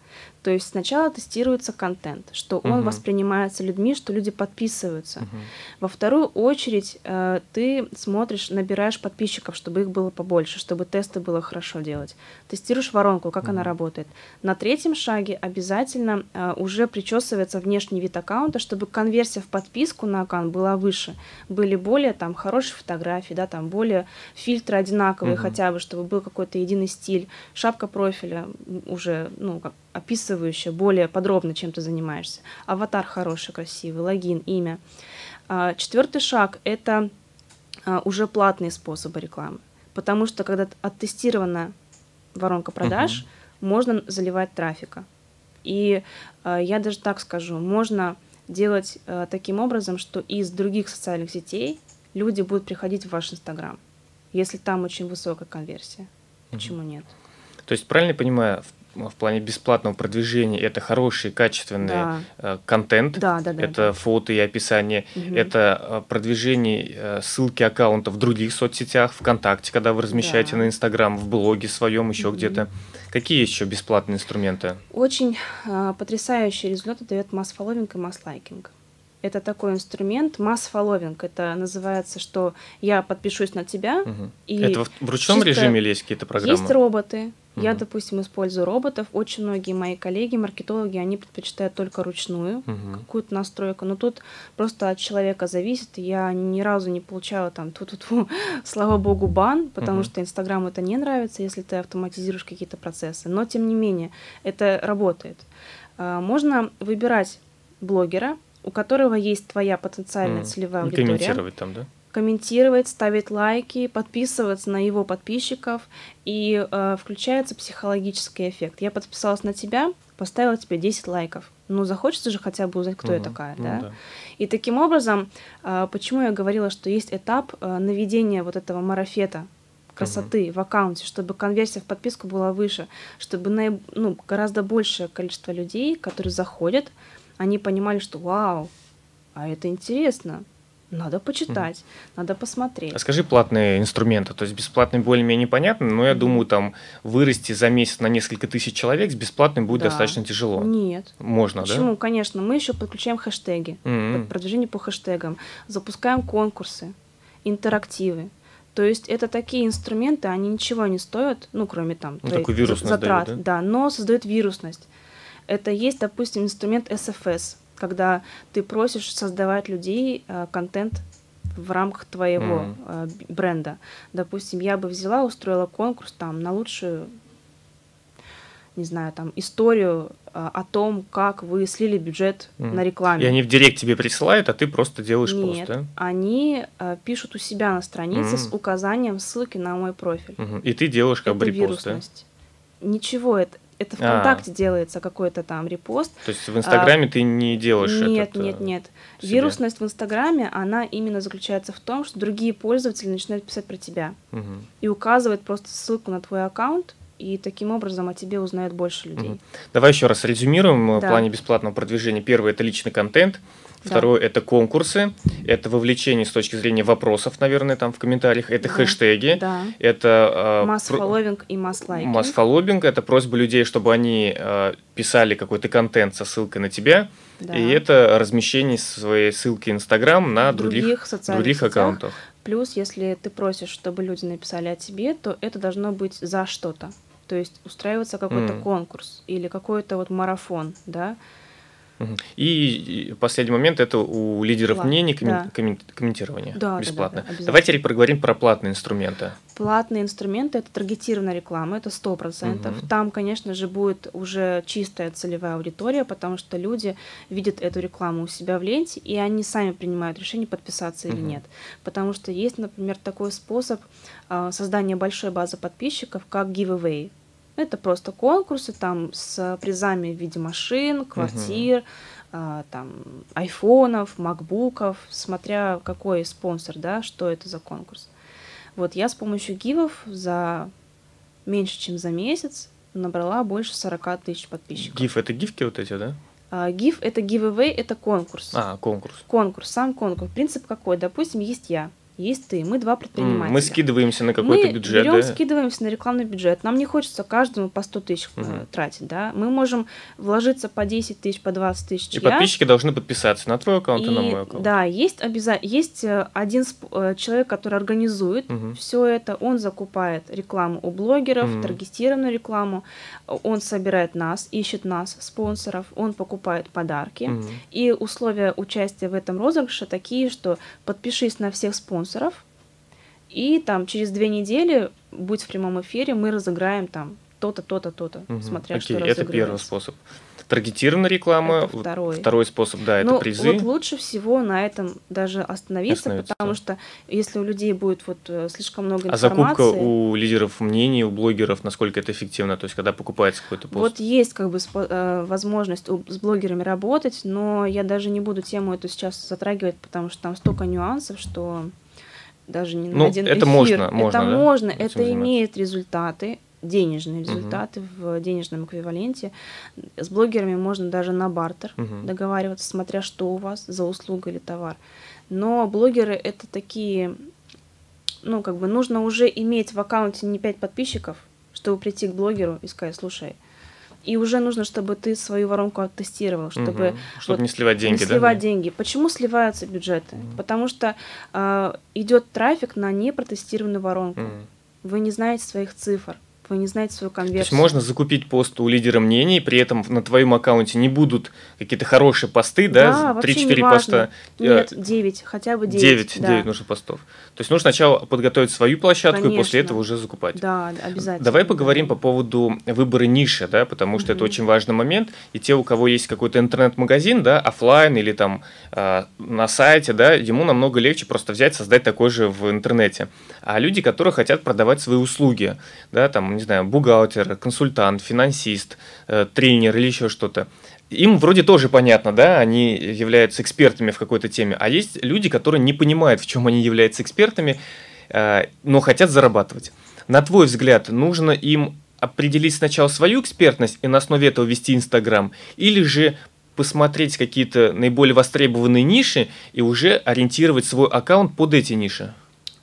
То есть сначала тестируется контент, что он угу. воспринимается людьми, что люди подписываются. Угу. Во вторую очередь э, ты смотришь, набираешь подписчиков, чтобы их было побольше, чтобы тесты было хорошо делать. Тестируешь воронку, как угу. она работает. На третьем шаге обязательно э, уже причесывается внешний вид аккаунта, чтобы конверсия в подписку на аккаунт была выше, были более там хорошие фотографии, да, там более фильтры одинаковые угу. хотя бы, чтобы был какой-то единый стиль, шапка профиля уже, ну, как описывающая более подробно, чем ты занимаешься. Аватар хороший, красивый, логин, имя. А, четвертый шаг – это а, уже платные способы рекламы. Потому что когда оттестирована воронка продаж, uh-huh. можно заливать трафика. И а, я даже так скажу, можно делать таким образом, что из других социальных сетей люди будут приходить в ваш Инстаграм, если там очень высокая конверсия. Почему uh-huh. нет? То есть, правильно я понимаю, в плане бесплатного продвижения это хороший, качественный да. Э, контент, да, да, да, это да. фото и описание, угу. это э, продвижение э, ссылки аккаунтов в других соцсетях, ВКонтакте, когда вы размещаете да. на Инстаграм, в блоге своем, еще угу. где-то. Какие еще бесплатные инструменты? Очень э, потрясающие результаты дает масс-фолловинг и масс-лайкинг. Это такой инструмент, масс-фолловинг. Это называется, что я подпишусь на тебя. Угу. И это в, в ручном режиме или есть какие-то программы? Есть роботы, Угу. Я, допустим, использую роботов. Очень многие мои коллеги, маркетологи, они предпочитают только ручную угу. какую-то настройку. Но тут просто от человека зависит. Я ни разу не получала там ту ту ту слава богу, бан, потому угу. что Инстаграм это не нравится, если ты автоматизируешь какие-то процессы. Но, тем не менее, это работает. А, можно выбирать блогера, у которого есть твоя потенциальная целевая аудитория. Комментировать там, да? Комментировать, ставить лайки, подписываться на его подписчиков, и э, включается психологический эффект. Я подписалась на тебя, поставила тебе 10 лайков. Ну, захочется же хотя бы узнать, кто угу. я такая, ну, да? да? И таким образом, э, почему я говорила, что есть этап э, наведения вот этого марафета красоты угу. в аккаунте, чтобы конверсия в подписку была выше, чтобы на, ну, гораздо большее количество людей, которые заходят, они понимали, что вау, а это интересно, надо почитать, mm. надо посмотреть. А скажи платные инструменты, то есть бесплатный более-менее понятно, но я mm. думаю, там вырасти за месяц на несколько тысяч человек с бесплатным будет да. достаточно тяжело. Нет. Можно, Почему? да? Почему? Конечно. Мы еще подключаем хэштеги, mm-hmm. продвижение по хэштегам, запускаем конкурсы, интерактивы. То есть это такие инструменты, они ничего не стоят, ну, кроме там ну, такую вирусность затрат, дают, да? да, но создают вирусность. Это есть, допустим, инструмент SFS – когда ты просишь создавать людей э, контент в рамках твоего mm. э, бренда. Допустим, я бы взяла, устроила конкурс там на лучшую, не знаю, там историю э, о том, как вы слили бюджет mm. на рекламе. И они в директ тебе присылают, а ты просто делаешь Нет, пост, да? они э, пишут у себя на странице mm. с указанием ссылки на мой профиль. Mm-hmm. И ты делаешь как это бы репост, вирусность. да? Ничего, это, это ВКонтакте а. делается какой-то там репост. То есть в Инстаграме а, ты не делаешь Нет, этот, нет, нет. Себе. Вирусность в Инстаграме, она именно заключается в том, что другие пользователи начинают писать про тебя угу. и указывают просто ссылку на твой аккаунт, и таким образом о тебе узнают больше людей. Угу. Давай еще раз резюмируем э, да. в плане бесплатного продвижения. Первое – это личный контент. Второе да. это конкурсы, это вовлечение с точки зрения вопросов, наверное, там в комментариях, это да. хэштеги, да. это масс-фолловинг и масс-лайкинг. Масс-фолловинг это просьба людей, чтобы они э, писали какой-то контент со ссылкой на тебя, да. и это размещение своей ссылки Инстаграм на других, других, социальных других аккаунтах. Плюс, если ты просишь, чтобы люди написали о тебе, то это должно быть за что-то. То есть устраивается какой-то mm. конкурс или какой-то вот марафон, да, и последний момент это у лидеров Плат, мнений коммен- да. комментирование да, бесплатно. Да, да, да, Давайте теперь поговорим про платные инструменты. Платные инструменты это таргетированная реклама, это сто процентов. Угу. Там, конечно же, будет уже чистая целевая аудитория, потому что люди видят эту рекламу у себя в ленте, и они сами принимают решение подписаться угу. или нет. Потому что есть, например, такой способ э, создания большой базы подписчиков, как giveaway. Это просто конкурсы там с призами в виде машин, квартир, угу. там айфонов, макбуков, смотря какой спонсор, да, что это за конкурс. Вот я с помощью гивов за меньше, чем за месяц набрала больше 40 тысяч подписчиков. Гиф это гифки вот эти, да? А, GIF это giveaway, это конкурс. А, конкурс. Конкурс, сам конкурс. Принцип какой? Допустим, есть я. Есть ты, мы два предпринимателя. Мы скидываемся на какой-то мы бюджет, берем, да? скидываемся на рекламный бюджет. Нам не хочется каждому по 100 тысяч угу. тратить, да. Мы можем вложиться по 10 тысяч, по 20 тысяч. И подписчики должны подписаться на твой аккаунт и, и на мой аккаунт. Да, есть обязательно, есть э, один э, человек, который организует угу. все это, он закупает рекламу у блогеров, угу. таргетированную рекламу, он собирает нас, ищет нас, спонсоров, он покупает подарки. Угу. И условия участия в этом розыгрыше такие, что подпишись на всех спонсоров, и там через две недели, будь в прямом эфире, мы разыграем там то-то, то-то, то-то, угу. смотря Окей, что это первый способ. Таргетированная реклама, это второй. второй способ, да, это ну, призы. Вот лучше всего на этом даже остановиться, остановиться потому да. что если у людей будет вот э, слишком много информации... А закупка у лидеров мнений, у блогеров, насколько это эффективно? То есть, когда покупается какой-то пост? Вот есть как бы э, возможность с блогерами работать, но я даже не буду тему эту сейчас затрагивать, потому что там столько нюансов, что даже не на ну, один это эфир. можно, можно, это да? можно, это имеет результаты, денежные результаты угу. в денежном эквиваленте. С блогерами можно даже на бартер угу. договариваться, смотря что у вас за услуга или товар. Но блогеры это такие, ну, как бы нужно уже иметь в аккаунте не 5 подписчиков, чтобы прийти к блогеру и сказать, слушай, и уже нужно, чтобы ты свою воронку оттестировал, чтобы, угу. чтобы вот, не сливать деньги. Не сливать да? деньги. Почему сливаются бюджеты? Угу. Потому что э, идет трафик на непротестированную воронку. Угу. Вы не знаете своих цифр вы не знаете свою конверсию. То есть можно закупить пост у лидера мнений, при этом на твоем аккаунте не будут какие-то хорошие посты, да? Да, 3-4 поста. Нет, 9, хотя бы 9. 9, да. 9 нужно постов. То есть нужно сначала подготовить свою площадку Конечно. и после этого уже закупать. Да, обязательно. Давай поговорим по поводу выбора ниши, да, потому что mm-hmm. это очень важный момент. И те, у кого есть какой-то интернет-магазин, да, офлайн или там э, на сайте, да, ему намного легче просто взять, создать такой же в интернете. А люди, которые хотят продавать свои услуги, да, там, не знаю, бухгалтер, консультант, финансист, э, тренер или еще что-то. Им вроде тоже понятно, да, они являются экспертами в какой-то теме, а есть люди, которые не понимают, в чем они являются экспертами, э, но хотят зарабатывать. На твой взгляд, нужно им определить сначала свою экспертность и на основе этого вести Инстаграм, или же посмотреть какие-то наиболее востребованные ниши и уже ориентировать свой аккаунт под эти ниши?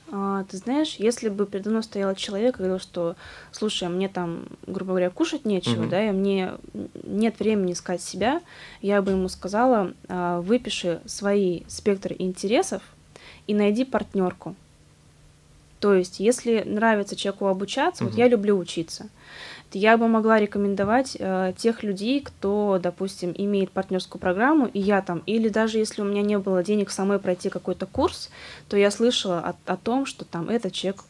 А, ты знаешь, если бы передо мной стоял человек и говорил, что, слушай, а мне там, грубо говоря, кушать нечего, угу. да, и мне нет времени искать себя, я бы ему сказала, а, выпиши свои спектры интересов и найди партнерку. То есть, если нравится человеку обучаться, угу. вот я люблю учиться, я бы могла рекомендовать э, тех людей, кто, допустим, имеет партнерскую программу, и я там, или даже если у меня не было денег самой пройти какой-то курс, то я слышала о, о том, что там этот человек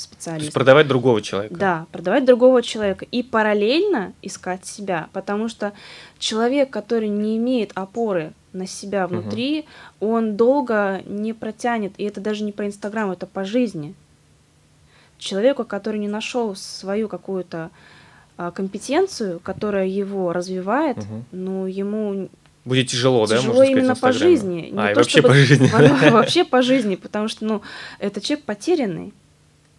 специалист. То есть продавать другого человека. Да, продавать другого человека и параллельно искать себя, потому что человек, который не имеет опоры на себя внутри, угу. он долго не протянет, и это даже не про Инстаграм, это по жизни человеку, который не нашел свою какую-то а, компетенцию, которая его развивает, угу. ну, ему Будет тяжело, тяжело да? Можно именно по жизни. Не а, то, вообще по жизни. (laughs) Вообще по жизни, потому что, ну, это человек потерянный.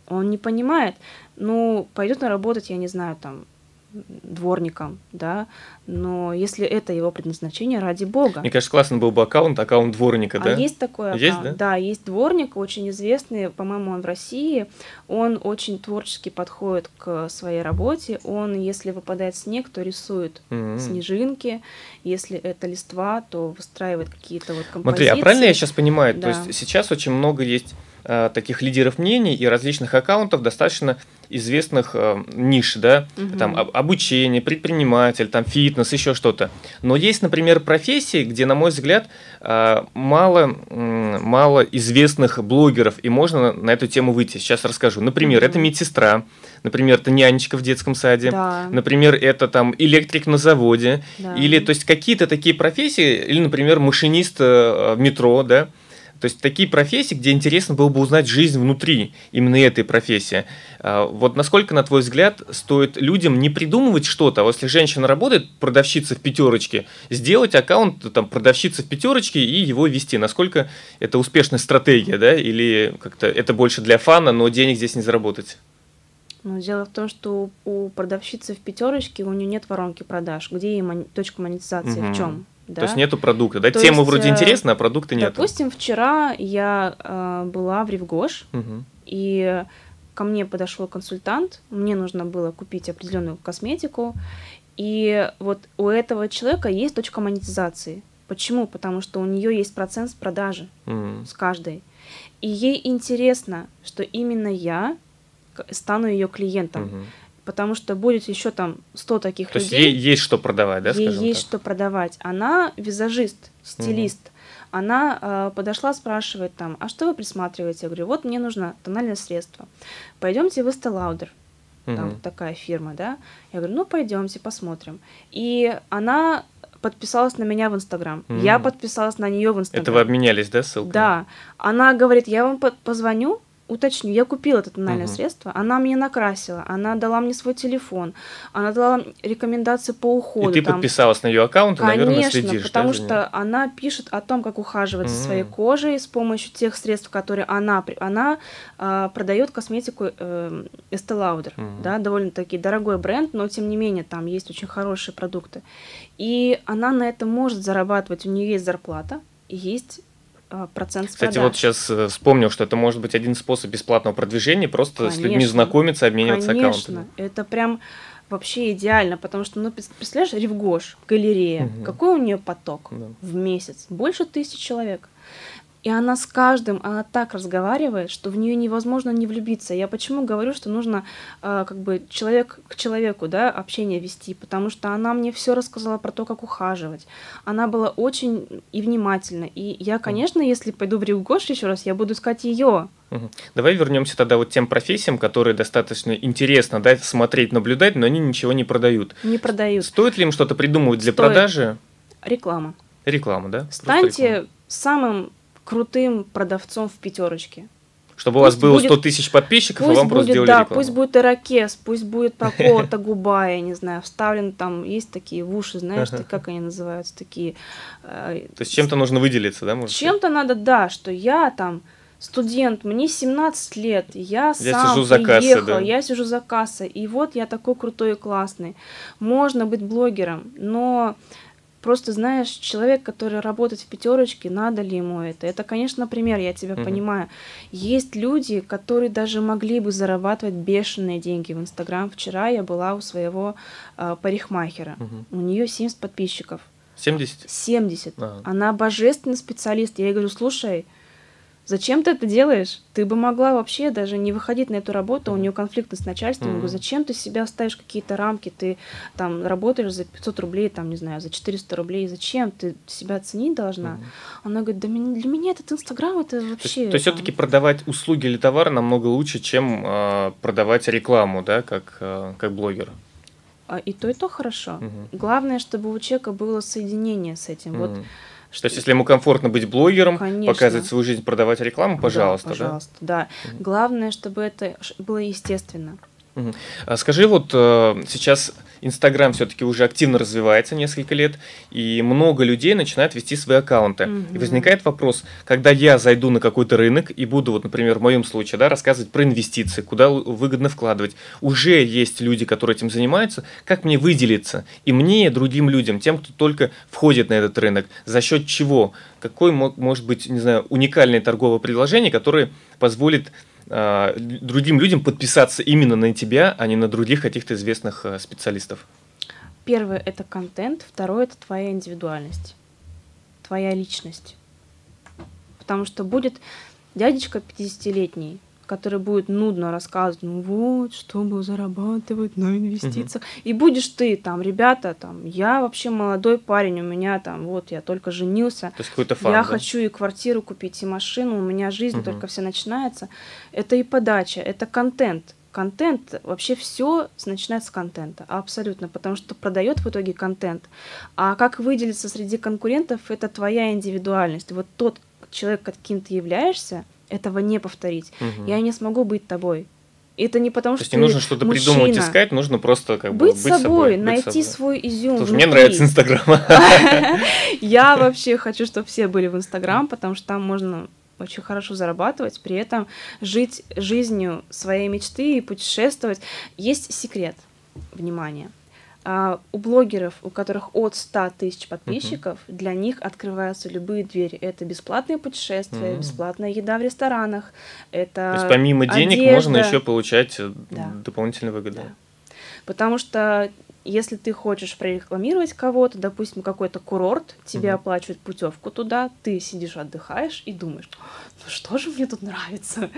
Он не понимает. Ну, пойдет на работать, я не знаю, там, дворником, да, но если это его предназначение, ради бога. Мне кажется, классно был бы аккаунт, аккаунт дворника, а да? есть такой аккаунт, есть, да? да, есть дворник, очень известный, по-моему, он в России, он очень творчески подходит к своей работе, он, если выпадает снег, то рисует mm-hmm. снежинки, если это листва, то выстраивает какие-то вот композиции. Смотри, а правильно я сейчас понимаю, да. то есть сейчас очень много есть таких лидеров мнений и различных аккаунтов, достаточно известных э, ниш, да, угу. там обучение, предприниматель, там фитнес, еще что-то. Но есть, например, профессии, где, на мой взгляд, э, мало, э, мало известных блогеров, и можно на эту тему выйти. Сейчас расскажу. Например, угу. это медсестра, например, это нянечка в детском саде, да. например, это там электрик на заводе, да. или то есть какие-то такие профессии, или, например, машинист э, в метро, да, то есть такие профессии, где интересно было бы узнать жизнь внутри именно этой профессии. А, вот насколько, на твой взгляд, стоит людям не придумывать что-то, а если женщина работает, продавщица в пятерочке, сделать аккаунт там, продавщицы в пятерочке и его вести? Насколько это успешная стратегия, да, или как-то это больше для фана, но денег здесь не заработать? Но дело в том, что у продавщицы в пятерочке у нее нет воронки продаж. Где ей мон... точка монетизации, угу. в чем? Да? То есть нету продукта, да? То Тема есть, вроде э, интересна, а продукта нет. Допустим, вчера я э, была в Ревгош, угу. и ко мне подошел консультант, мне нужно было купить определенную косметику, и вот у этого человека есть точка монетизации. Почему? Потому что у нее есть процент с продажи mm с каждой. И ей интересно, что именно я стану ее клиентом. mm Потому что будет еще там 100 таких То людей. То есть ей есть что продавать, да? Ей есть так? что продавать. Она визажист, стилист. mm Она э, подошла, спрашивает там, а что вы присматриваете? Я говорю, вот мне нужно тональное средство. Пойдемте в Estee Lauder там угу. такая фирма, да. Я говорю, ну пойдемте посмотрим. И она подписалась на меня в Инстаграм. Mm. Я подписалась на нее в Инстаграм. Это вы обменялись, да, ссылкой? Да. Она говорит, я вам позвоню, уточню, я купила это тональное угу. средство, она мне накрасила, она дала мне свой телефон, она дала рекомендации по уходу. И ты там. подписалась на ее аккаунт, и, Конечно, наверное, следишь, потому да, что она пишет о том, как ухаживать угу. за своей кожей с помощью тех средств, которые она, она э, продает косметику э, Estee Lauder, угу. да, довольно-таки дорогой бренд, но тем не менее там есть очень хорошие продукты. И она на этом может зарабатывать, у нее есть зарплата, есть процент с Кстати, продаж. вот сейчас э, вспомнил, что это может быть один способ бесплатного продвижения, просто Конечно. с людьми знакомиться, обмениваться Конечно. аккаунтами. это прям вообще идеально, потому что, ну, представляешь, Ревгош, галерея, угу. какой у нее поток да. в месяц? Больше тысяч человек. И она с каждым, она так разговаривает, что в нее невозможно не влюбиться. Я почему говорю, что нужно э, как бы человек к человеку, да, общение вести, потому что она мне все рассказала про то, как ухаживать. Она была очень и внимательна. И я, конечно, если пойду в Риугош еще раз, я буду искать ее. Давай вернемся тогда вот тем профессиям, которые достаточно интересно да, смотреть, наблюдать, но они ничего не продают. Не продают. Стоит ли им что-то придумывать для Стоит. продажи? Реклама. Реклама, да? Станьте самым крутым продавцом в пятерочке. Чтобы пусть у вас было будет, 100 тысяч подписчиков, а вам будет, просто сделали да, рекламу. пусть будет ирокез, пусть будет (laughs) какого-то губа, я не знаю, вставлен там, есть такие в уши, знаешь, ага. как они называются, такие... Э, То есть чем-то нужно выделиться, да? Может чем-то надо, да, что я там студент, мне 17 лет, я, я сам сижу за приехал, кассой, да? я сижу за кассой, и вот я такой крутой и классный. Можно быть блогером, но Просто знаешь, человек, который работает в пятерочке, надо ли ему это? Это, конечно, пример, я тебя mm-hmm. понимаю. Есть люди, которые даже могли бы зарабатывать бешеные деньги в Инстаграм. Вчера я была у своего э, парикмахера. Mm-hmm. У нее 70 подписчиков. 70? 70. Ага. Она божественный специалист. Я ей говорю, слушай, Зачем ты это делаешь? Ты бы могла вообще даже не выходить на эту работу, у нее конфликтность с начальством. Mm-hmm. Я говорю, зачем ты себя ставишь какие-то рамки? Ты там работаешь за 500 рублей, там, не знаю, за 400 рублей. Зачем? Ты себя оценить должна? Mm-hmm. Она говорит, да для меня этот Инстаграм, это вообще... То есть, то все-таки продавать услуги или товары намного лучше, чем э, продавать рекламу, да, как, э, как блогер? А, и то, и то хорошо. Mm-hmm. Главное, чтобы у человека было соединение с этим. Mm-hmm. Вот что... То есть, если ему комфортно быть блогером, Конечно. показывать свою жизнь, продавать рекламу, пожалуйста, да? Пожалуйста, да. да. Главное, чтобы это было естественно. Угу. Скажи, вот э, сейчас Инстаграм все-таки уже активно развивается несколько лет, и много людей начинают вести свои аккаунты. Угу. И возникает вопрос, когда я зайду на какой-то рынок и буду, вот, например, в моем случае, да, рассказывать про инвестиции, куда выгодно вкладывать, уже есть люди, которые этим занимаются, как мне выделиться и мне, и другим людям, тем, кто только входит на этот рынок, за счет чего, какое может быть, не знаю, уникальное торговое предложение, которое позволит а, другим людям подписаться именно на тебя, а не на других каких-то известных э, специалистов? Первое – это контент, второе – это твоя индивидуальность, твоя личность. Потому что будет дядечка 50-летний, который будет нудно рассказывать, ну вот, чтобы зарабатывать на инвестициях. Угу. И будешь ты там, ребята, там, я вообще молодой парень, у меня там, вот, я только женился. То есть какой-то фан, Я да? хочу и квартиру купить, и машину, у меня жизнь угу. только все начинается. Это и подача, это контент. Контент, вообще все начинается с контента, абсолютно, потому что продает в итоге контент. А как выделиться среди конкурентов, это твоя индивидуальность. Вот тот человек, каким ты являешься, этого не повторить. Угу. Я не смогу быть тобой. Это не потому, То что не нужно что-то придумывать, искать, нужно просто как бы быть, быть собой, собой, найти быть собой. свой изюм. Слушай, мне нравится Инстаграм. (laughs) Я вообще хочу, чтобы все были в Инстаграм, потому что там можно очень хорошо зарабатывать, при этом жить жизнью своей мечты и путешествовать. Есть секрет, внимание. А у блогеров, у которых от 100 тысяч подписчиков, uh-huh. для них открываются любые двери. Это бесплатные путешествия, uh-huh. бесплатная еда в ресторанах, это То есть помимо денег одежда. можно еще получать э, да. дополнительные выгоды. Да. Потому что если ты хочешь прорекламировать кого-то, допустим, какой-то курорт, тебе угу. оплачивают путевку туда, ты сидишь, отдыхаешь и думаешь, ну что же мне тут нравится?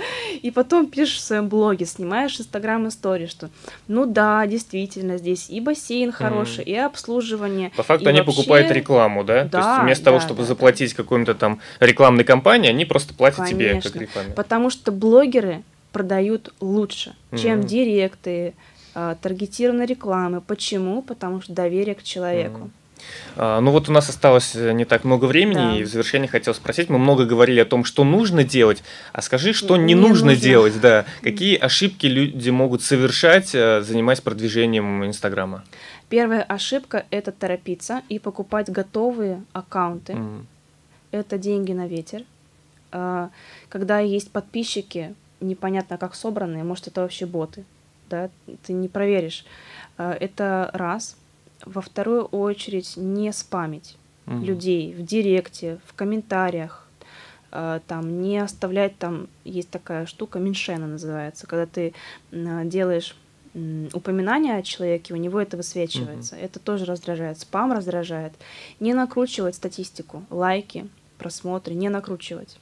И потом пишешь в своем блоге, снимаешь инстаграм истории, что ну да, действительно, здесь и бассейн хороший, mm. и обслуживание. По факту они вообще... покупают рекламу, да? да? То есть вместо да, того, чтобы да, заплатить да. какой-то там рекламной компании, они просто платят Конечно, тебе как рекламе. Потому что блогеры продают лучше, mm. чем директы, таргетированной рекламы. Почему? Потому что доверие к человеку. Mm. Ну вот у нас осталось э, не так много времени, да. и в завершение хотел спросить, мы много говорили о том, что нужно делать, а скажи, что не, не нужно, нужно делать, да, какие ошибки люди могут совершать, э, занимаясь продвижением Инстаграма? Первая ошибка – это торопиться и покупать готовые аккаунты. Mm. Это деньги на ветер. А, когда есть подписчики, непонятно как собранные, может это вообще боты да, ты не проверишь. А, это раз. Во вторую очередь не спамить угу. людей в директе, в комментариях, а, там не оставлять там есть такая штука меньшена называется, когда ты делаешь упоминание о человеке, у него это высвечивается. Угу. Это тоже раздражает. Спам раздражает. Не накручивать статистику, лайки, просмотры, не накручивать.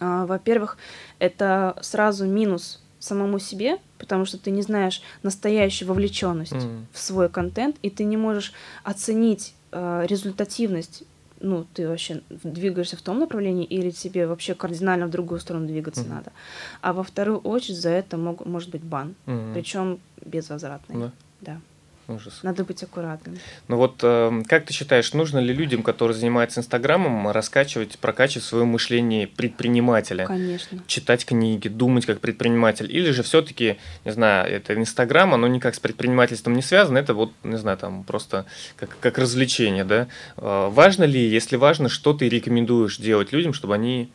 А, во-первых, это сразу минус самому себе, потому что ты не знаешь настоящую вовлеченность mm. в свой контент, и ты не можешь оценить э, результативность. Ну, ты вообще двигаешься в том направлении, или тебе вообще кардинально в другую сторону двигаться mm. надо. А во вторую очередь за это мог, может быть бан, mm. причем безвозвратный. Yeah. Да. Ужас. Надо быть аккуратным. Ну вот, э, как ты считаешь, нужно ли людям, которые занимаются Инстаграмом, раскачивать, прокачивать свое мышление предпринимателя? Конечно. Читать книги, думать как предприниматель? Или же все-таки, не знаю, это Инстаграм, оно никак с предпринимательством не связано, это вот, не знаю, там просто как, как развлечение, да? Э, важно ли, если важно, что ты рекомендуешь делать людям, чтобы они,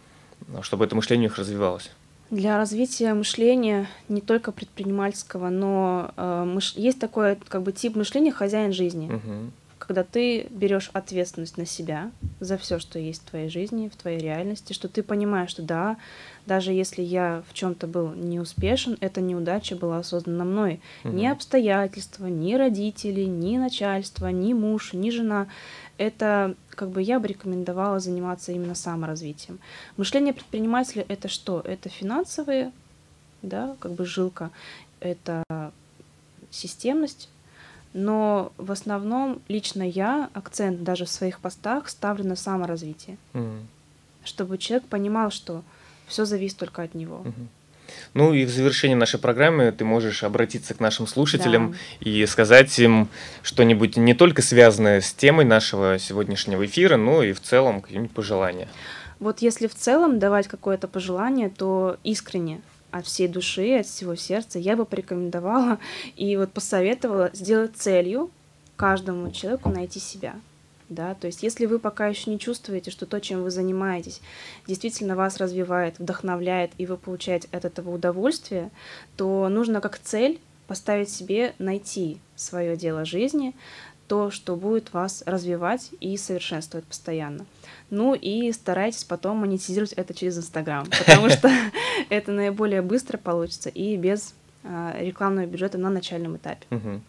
чтобы это мышление их развивалось? Для развития мышления не только предпринимательского, но э, мыш... есть такой как бы тип мышления хозяин жизни, угу. когда ты берешь ответственность на себя за все, что есть в твоей жизни, в твоей реальности, что ты понимаешь, что да, даже если я в чем-то был не успешен, эта неудача была создана мной. Угу. Ни обстоятельства, ни родители, ни начальство, ни муж, ни жена это как бы я бы рекомендовала заниматься именно саморазвитием. Мышление предпринимателя это что? Это финансовые, да, как бы жилка, это системность, но в основном лично я акцент даже в своих постах ставлю на саморазвитие, mm. чтобы человек понимал, что все зависит только от него. Mm-hmm. Ну и в завершении нашей программы ты можешь обратиться к нашим слушателям да. и сказать им что-нибудь не только связанное с темой нашего сегодняшнего эфира, но и в целом какие-нибудь пожелания. Вот если в целом давать какое-то пожелание, то искренне от всей души, от всего сердца я бы порекомендовала и вот посоветовала сделать целью каждому человеку найти себя да, то есть если вы пока еще не чувствуете, что то, чем вы занимаетесь, действительно вас развивает, вдохновляет, и вы получаете от этого удовольствие, то нужно как цель поставить себе найти свое дело жизни, то, что будет вас развивать и совершенствовать постоянно. Ну и старайтесь потом монетизировать это через Инстаграм, потому (laughs) что (laughs) это наиболее быстро получится и без рекламного бюджета на начальном этапе. Угу.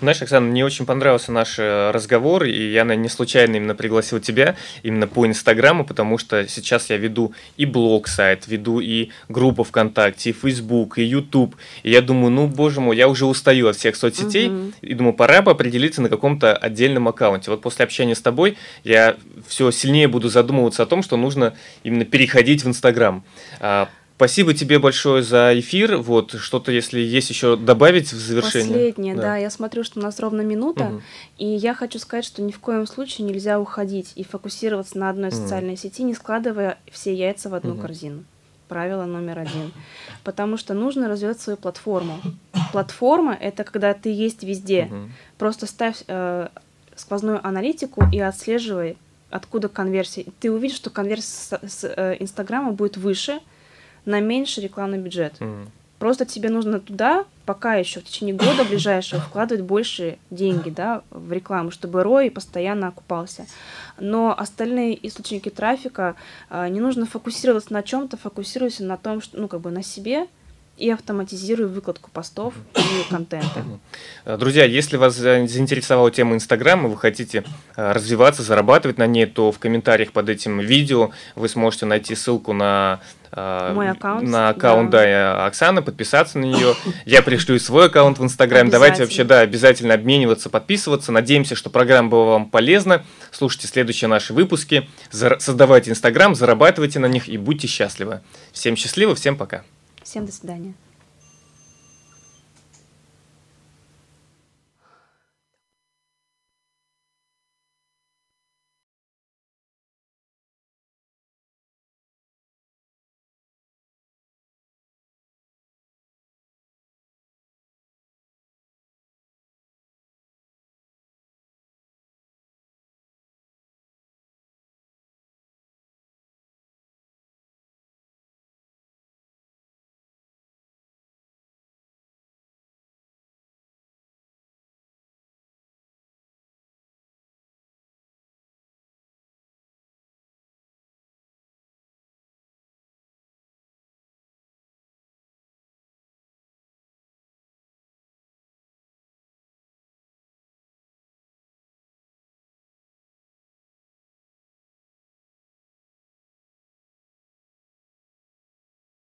Знаешь, Оксана, мне очень понравился наш э, разговор, и я не случайно именно пригласил тебя именно по Инстаграму, потому что сейчас я веду и блог-сайт, веду и группу ВКонтакте, и Фейсбук, и Ютуб, и я думаю, ну, боже мой, я уже устаю от всех соцсетей, угу. и думаю, пора бы определиться на каком-то отдельном аккаунте. Вот после общения с тобой я все сильнее буду задумываться о том, что нужно именно переходить в Инстаграм а, Спасибо тебе большое за эфир. Вот что-то, если есть еще добавить в завершение. Последнее, да. да. Я смотрю, что у нас ровно минута, угу. и я хочу сказать, что ни в коем случае нельзя уходить и фокусироваться на одной угу. социальной сети, не складывая все яйца в одну угу. корзину. Правило номер один. Потому что нужно развивать свою платформу. Платформа это когда ты есть везде. Угу. Просто ставь э, сквозную аналитику и отслеживай, откуда конверсия. Ты увидишь, что конверсия с, с э, Инстаграма будет выше на меньший рекламный бюджет. Mm. Просто тебе нужно туда пока еще в течение года ближайшего вкладывать больше деньги да, в рекламу, чтобы ROI постоянно окупался. Но остальные источники трафика а, не нужно фокусироваться на чем-то, фокусируйся на том, что, ну, как бы на себе, и автоматизирую выкладку постов и (coughs) контента. Друзья, если вас заинтересовала тема Инстаграма, вы хотите э, развиваться, зарабатывать на ней, то в комментариях под этим видео вы сможете найти ссылку на э, мой аккаунт, на аккаунт да. Да, Оксаны, подписаться на нее. (coughs) Я пришлю свой аккаунт в Инстаграме. Давайте вообще, да, обязательно обмениваться, подписываться. Надеемся, что программа была вам полезна. Слушайте следующие наши выпуски. Создавайте Инстаграм, зарабатывайте на них и будьте счастливы. Всем счастливо, всем пока. Всем до свидания.